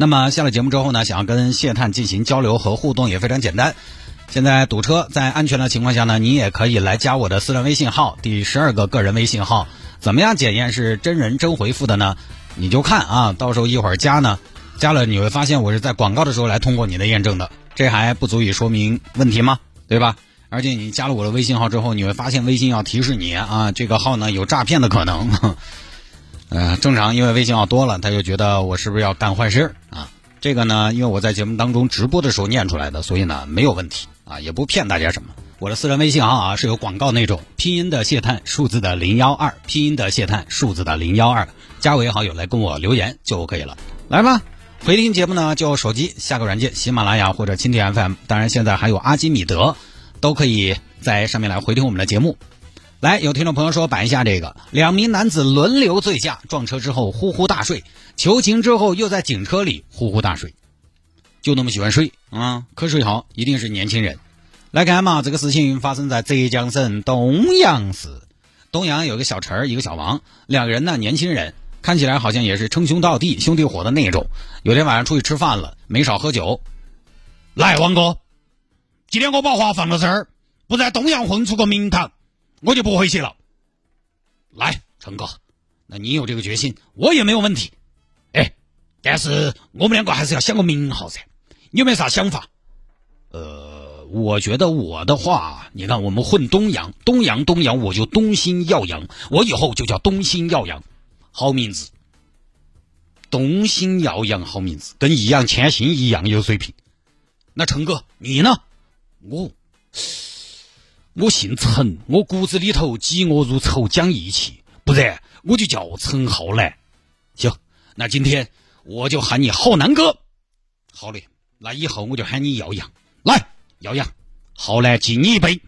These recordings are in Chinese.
那么下了节目之后呢，想要跟谢探进行交流和互动也非常简单。现在堵车，在安全的情况下呢，你也可以来加我的私人微信号，第十二个个人微信号。怎么样检验是真人真回复的呢？你就看啊，到时候一会儿加呢，加了你会发现我是在广告的时候来通过你的验证的，这还不足以说明问题吗？对吧？而且你加了我的微信号之后，你会发现微信要提示你啊，这个号呢有诈骗的可能。呃，正常，因为微信号多了，他就觉得我是不是要干坏事啊？这个呢，因为我在节目当中直播的时候念出来的，所以呢没有问题啊，也不骗大家什么。我的私人微信号啊是有广告那种，拼音的谢探，数字的零幺二，拼音的谢探，数字的零幺二，加为好友来跟我留言就可以了。来吧，回听节目呢，就手机下个软件，喜马拉雅或者蜻蜓 FM，当然现在还有阿基米德，都可以在上面来回听我们的节目。来，有听众朋友说摆一下这个，两名男子轮流醉驾撞车之后呼呼大睡，求情之后又在警车里呼呼大睡，就那么喜欢睡啊？瞌睡好，一定是年轻人。来看嘛，这个事情发生在浙江省东阳市，东阳有个小陈儿一个小王，两个人呢年轻人，看起来好像也是称兄道弟、兄弟伙的那种。有天晚上出去吃饭了，没少喝酒。来，王哥，今天我把话放到这儿，不在东阳混出个名堂。我就不回去了。来，成哥，那你有这个决心，我也没有问题。哎，但是我们两个还是要想个名号噻。你有没有啥想法？呃，我觉得我的话，你看我们混东阳，东阳东阳，我就东兴耀阳，我以后就叫东兴耀阳，好名字。东兴耀阳好名字，跟易烊千玺一样有水平。那成哥，你呢？我。我姓陈，我骨子里头嫉恶如仇，讲义气，不然我就叫陈浩南。行，那今天我就喊你浩南哥。好嘞，那以后我就喊你耀阳。来，耀阳，浩南敬你一杯。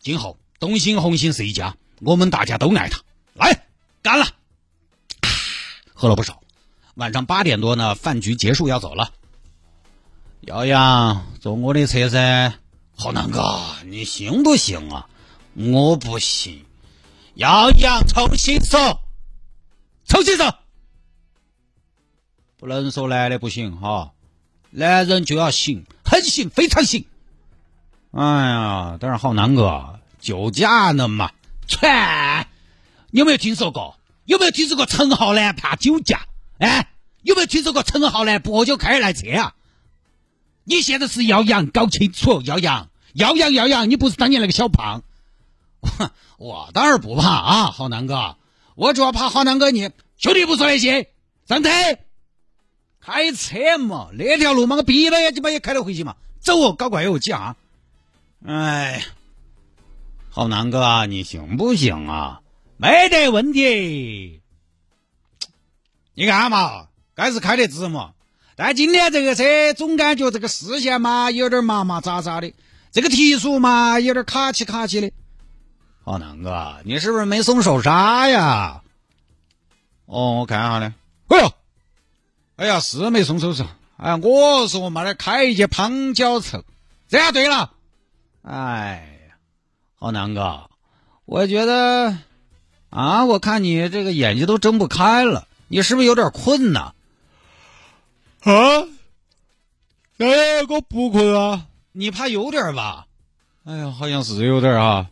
今后东兴红星是一家，我们大家都爱他。来，干了。喝了不少，晚上八点多呢，饭局结束要走了。耀阳，坐我的车噻。浩南哥，你行不行啊？我不行，要养重新说，重新说，不能说男的不行哈，男人就要行，很行，非常行。哎呀，但是浩南哥酒驾呢嘛？串，有没有听说过？有没有听说过陈浩南怕酒驾？哎，有没有听说过陈浩南不喝酒开来车啊？你现在是要阳，搞清楚，要阳，要阳，要阳，你不是当年那个小胖。我当然不怕啊，浩南哥，我主要怕浩南哥你兄弟不说那些，上车，开车嘛，那条路嘛，我闭了眼睛嘛也开得回去嘛，走哦，搞怪哦，急啊！哎，浩南哥，你行不行啊？没得问题，你看嘛，该是开得直嘛。但今天这个车总感觉这个视线嘛有点麻麻扎扎的，这个提速嘛有点卡起卡起的。浩南哥，你是不是没松手刹呀？哦，我看下呢。哎呦，哎呀，是没松手刹。哎，我说我妈的开一节旁脚臭，这样对了。哎呀，浩南哥，我觉得啊，我看你这个眼睛都睁不开了，你是不是有点困呐？啊，哎，我不困啊，你怕有点吧？哎呀，好像是有点啊。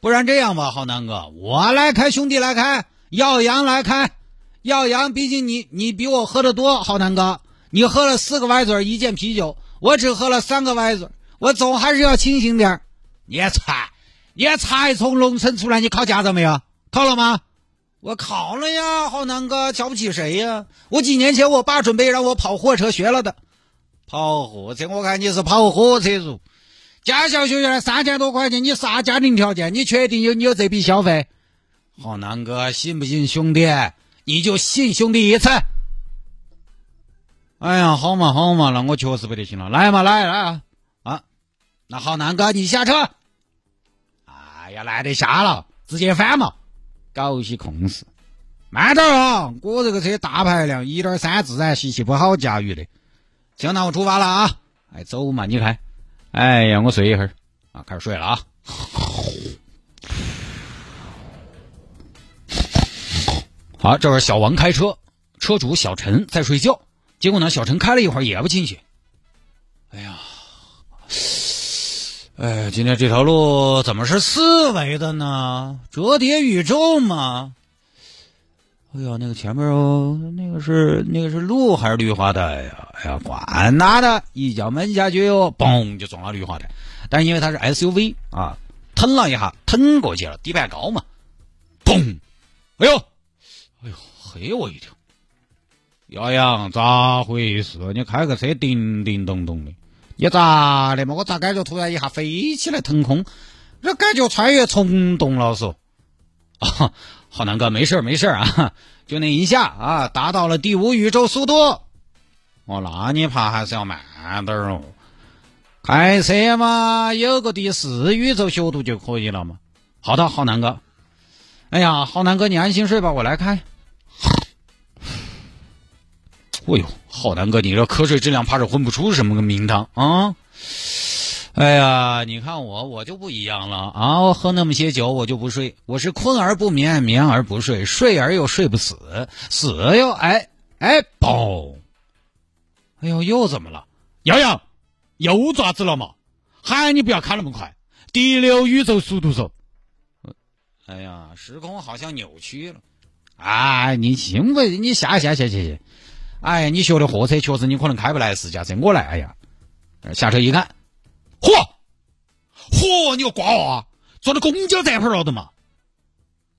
不然这样吧，浩南哥，我来开，兄弟来开，耀阳来开，耀阳，毕竟你你比我喝的多，浩南哥，你喝了四个歪嘴一件啤酒，我只喝了三个歪嘴，我总还是要清醒点你才，你才从农村出来，你考驾照没有？考了吗？我考了呀，浩南哥，瞧不起谁呀？我几年前我爸准备让我跑货车学了的，跑货车，我看你是跑火车族。驾校学员三千多块钱，你啥家庭条件？你确定有你有这笔消费？浩南哥，信不信兄弟？你就信兄弟一次。哎呀，好嘛好嘛，那我确实不得行了，来嘛来来啊啊！那浩，南哥你下车。哎呀，懒得下了，直接翻嘛，搞些空事。慢点啊，我这个车大排量，一点三自然吸气不好驾驭的。行，那我出发了啊！哎，走嘛，你开。哎呀，我睡一会儿啊，开始睡了啊。好，这是小王开车，车主小陈在睡觉。结果呢，小陈开了一会儿也不清醒。哎，今天这条路怎么是四维的呢？折叠宇宙吗？哎呀，那个前面哦，那个是那个是路还是绿化带呀？哎呀，管他的，一脚闷下去哟，嘣就撞了绿化带。但是因为它是 SUV 啊，腾了一下，腾过去了，底盘高嘛，嘣！哎呦！哎呦，黑我一跳！杨洋，咋回事？你开个车叮叮咚咚的，你咋的嘛？我咋感觉突然一下飞起来腾空？这感觉穿越虫洞了嗦！啊，浩南哥，没事儿没事儿啊，就那一下啊，达到了第五宇宙速度。哦，那你爬还是要慢点哦。开车嘛，有个第四宇宙速度就可以了嘛。好的，浩南哥。哎呀，浩南哥，你安心睡吧，我来开。哎呦，浩南哥，你这瞌睡质量怕是混不出什么个名堂啊！哎呀，你看我，我就不一样了啊！我喝那么些酒，我就不睡，我是困而不眠，眠而不睡，睡而又睡不死，死又哎哎嘣！哎呦，又怎么了？洋洋，又爪子了嘛？喊你不要开那么快，第六宇宙速度走。哎呀，时空好像扭曲了。哎，你行不？你下下下下下。哎，你学的货车确实你可能开不来私家车，我来。哎呀，下车一看，嚯，嚯，你个瓜娃，坐的公交站牌了的嘛？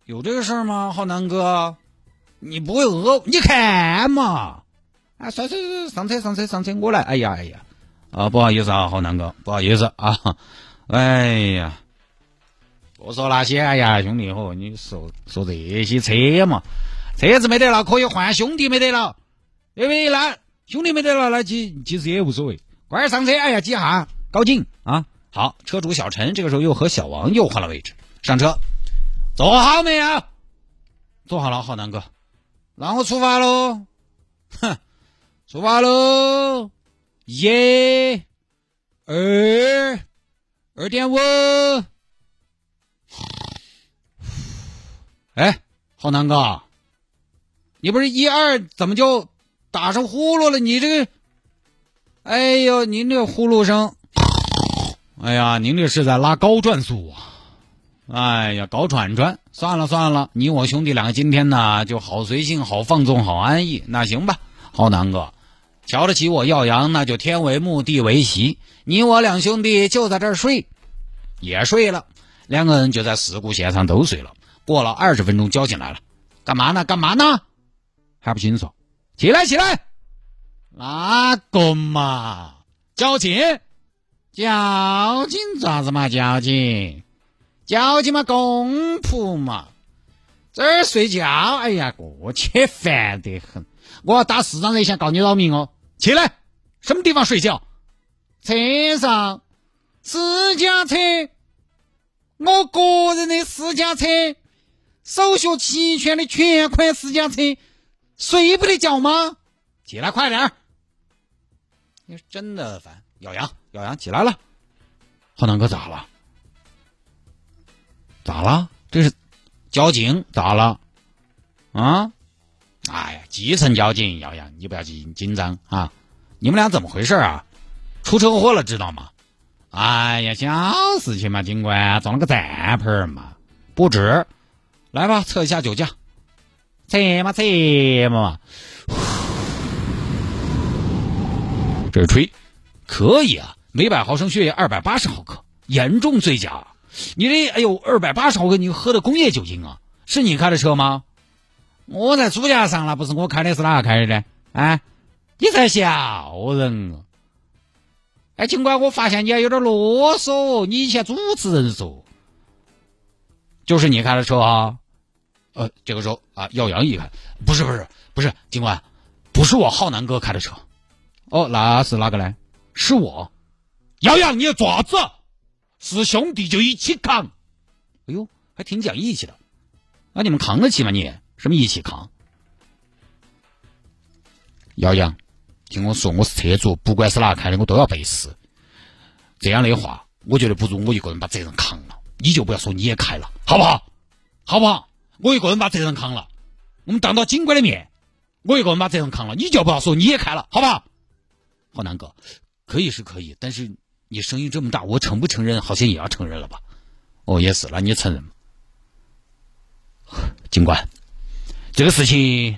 有这个事儿吗？好南哥，你不会讹？你看嘛。啊，算算算，上车上车上车，我来。哎呀哎呀，啊，不好意思啊，好南哥，不好意思啊。哎呀。不说那些，哎呀，兄弟伙，你说说这些车嘛，车子没得了可以换，兄弟没得了，对不对？那兄弟没得了，那其其实也无所谓。快点上车，哎呀，几下，高兴啊！好，车主小陈这个时候又和小王又换了位置，上车，坐好没有？坐好了，好南哥，那我出发喽！哼，出发喽！一、二、二点五。哎，浩南哥，你不是一二怎么就打上呼噜了？你这个，哎呦，您这呼噜声，哎呀，您这是在拉高转速啊！哎呀，搞喘喘，算了算了，你我兄弟两个今天呢就好随性、好放纵、好安逸。那行吧，浩南哥，瞧得起我耀阳，那就天为木，地为席，你我两兄弟就在这儿睡，也睡了，两个人就在事故现场都睡了。过了二十分钟，交警来了，干嘛呢？干嘛呢？还不清楚。起来，起来！哪个嘛？交警？交警咋子嘛？交警？交警嘛？公仆嘛？这儿睡觉？哎呀，过去烦得很！我要打市长热线告你扰民哦！起来！什么地方睡觉？车上私家车，我个人的私家车。手续齐全的全款私家车，睡不得觉吗？起来快点儿！你真的烦，咬羊，咬羊起来了。浩南哥咋了？咋了？这是交警咋了？啊？哎呀，基层交警，咬羊，你不要紧紧张啊！你们俩怎么回事啊？出车祸了知道吗？哎呀，小事情嘛，警官撞了个站牌嘛，不止。来吧，测一下酒驾，测嘛测嘛，这是吹，可以啊，每百毫升血液二百八十毫克，严重醉驾。你这哎呦，二百八十毫克，你喝的工业酒精啊？是你开的车吗？我在主驾上了，不是我开的，是哪个开的呢？哎，你在笑人啊？哎，警官，我发现你还有点啰嗦，你以前主持人说。就是你开的车啊，呃，这个时候啊，耀阳一看，不是不是不是，警官，不是我浩南哥开的车，哦，那是哪个呢？是我。耀阳，你要爪子？是兄弟就一起扛。哎呦，还挺讲义气的。那你们扛得起吗？你什么一起扛？耀阳，听我说，我是车主，不管是哪开的，我都要背时。这样的话，我觉得不如我一个人把责任扛了。你就不要说你也开了，好不好？好不好？我一个人把责任扛了。我们当到警官的面，我一个人把责任扛了，你就不要说你也开了，好不好？浩南哥，可以是可以，但是你声音这么大，我承不承认？好像也要承认了吧？哦，也是，那你承认吗？警官，这个事情，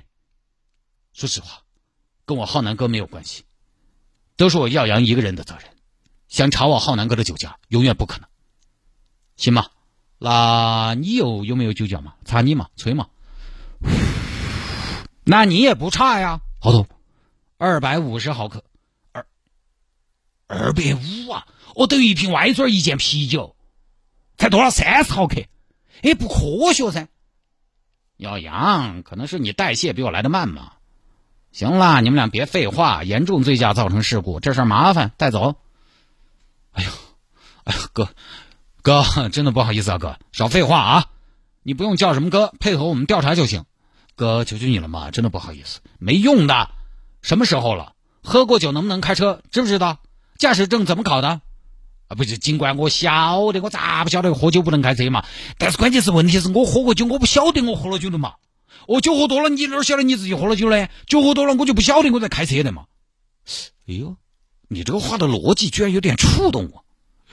说实话，跟我浩南哥没有关系，都是我耀阳一个人的责任。想查我浩南哥的酒驾，永远不可能。行吗？那你有有没有酒驾嘛？查你嘛，吹嘛。那你也不差呀，好多，二百五十毫克，二二百五啊！我等于一瓶歪嘴一件啤酒，才多少三十毫克？哎，不科学噻！耀阳，可能是你代谢比我来的慢嘛。行啦，你们俩别废话，严重醉驾造成事故，这事儿麻烦，带走。哎呦，哎呦，哥。哥，真的不好意思啊，哥，少废话啊！你不用叫什么哥，配合我们调查就行。哥，求求你了嘛，真的不好意思，没用的。什么时候了？喝过酒能不能开车？知不知道？驾驶证怎么考的？啊，不是，尽管我晓得，我咋不晓得喝酒不能开车嘛？但是关键是问题是我喝过酒，我不晓得我喝了酒的嘛。我酒喝多了，你哪晓得你自己喝了酒呢？酒喝多了，我就不晓得我在开车的嘛。哎呦，你这个话的逻辑居然有点触动我。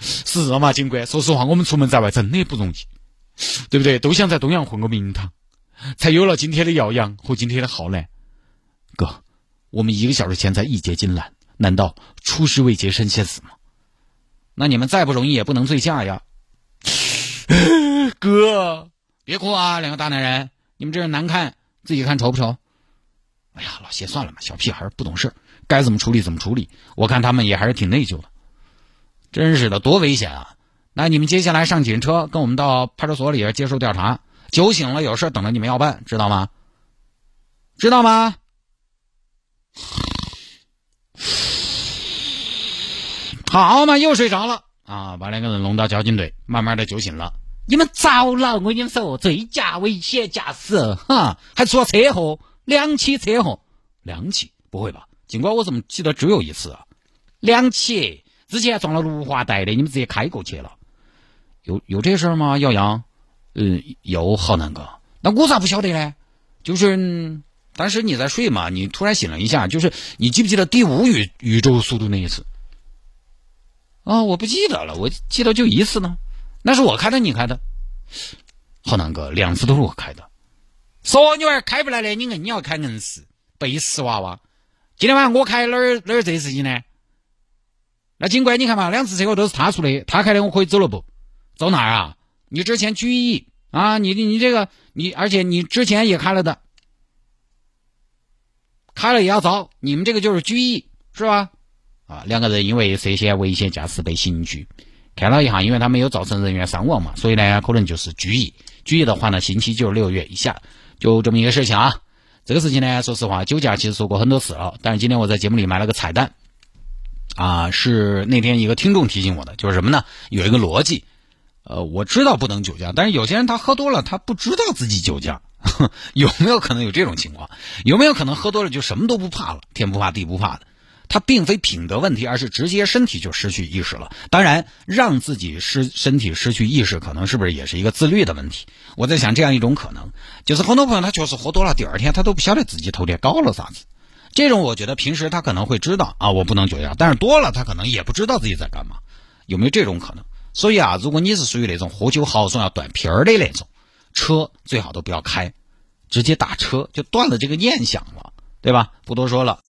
是嘛，警官？说实话，我们出门在外真的不容易，对不对？都想在东阳混个名堂，才有了今天的耀阳和今天的浩南。哥，我们一个小时前才义结金兰，难道出师未捷身先死吗？那你们再不容易也不能醉驾呀！哥，别哭啊，两个大男人，你们这人难看，自己看丑不丑？哎呀，老谢算了嘛，小屁孩不懂事，该怎么处理怎么处理。我看他们也还是挺内疚的。真是的，多危险啊！那你们接下来上警车，跟我们到派出所里接受调查。酒醒了，有事等着你们要办，知道吗？知道吗？好嘛，又睡着了啊！把两个人弄到交警队，慢慢的酒醒了。你们糟了！我跟你们说，醉驾、危险驾驶，哈，还出了车祸，两起车祸，两起？不会吧？警官，我怎么记得只有一次啊？两起。之前撞了芦花带的，你们直接开过去了，有有这事儿吗？耀阳，嗯，有浩南哥，那我咋不晓得呢？就是当时你在睡嘛，你突然醒了一下，就是你记不记得第五宇宇宙速度那一次？啊，我不记得了，我记得就一次呢，那是我开的，你开的？浩南哥，两次都是我开的，说你娃开不来的，你硬要开硬是背时娃娃。今天晚上我开哪儿哪儿这事情呢？那警官，你看嘛，两次车祸都是他出的，他开的，我可以走了不？走哪儿啊？你之前拘役啊？你你这个你，而且你之前也开了的，开了也要遭。你们这个就是拘役，是吧？啊，两个人因为涉嫌危险驾驶被刑拘。看了一下，因为他没有造成人员伤亡嘛，所以呢，可能就是拘役。拘役的话呢，刑期就是六个月以下，就这么一个事情啊。这个事情呢，说实话，酒驾其实说过很多次了，但是今天我在节目里埋了个彩蛋。啊，是那天一个听众提醒我的，就是什么呢？有一个逻辑，呃，我知道不能酒驾，但是有些人他喝多了，他不知道自己酒驾，有没有可能有这种情况？有没有可能喝多了就什么都不怕了，天不怕地不怕的？他并非品德问题，而是直接身体就失去意识了。当然，让自己失身体失去意识，可能是不是也是一个自律的问题？我在想这样一种可能，就是很多朋友他确实喝多了，第二天他都不晓得自己头天搞了啥子。这种我觉得平时他可能会知道啊，我不能酒驾，但是多了他可能也不知道自己在干嘛，有没有这种可能？所以啊，如果你是属于那种喝酒豪爽要断片儿的那种，车最好都不要开，直接打车就断了这个念想了，对吧？不多说了。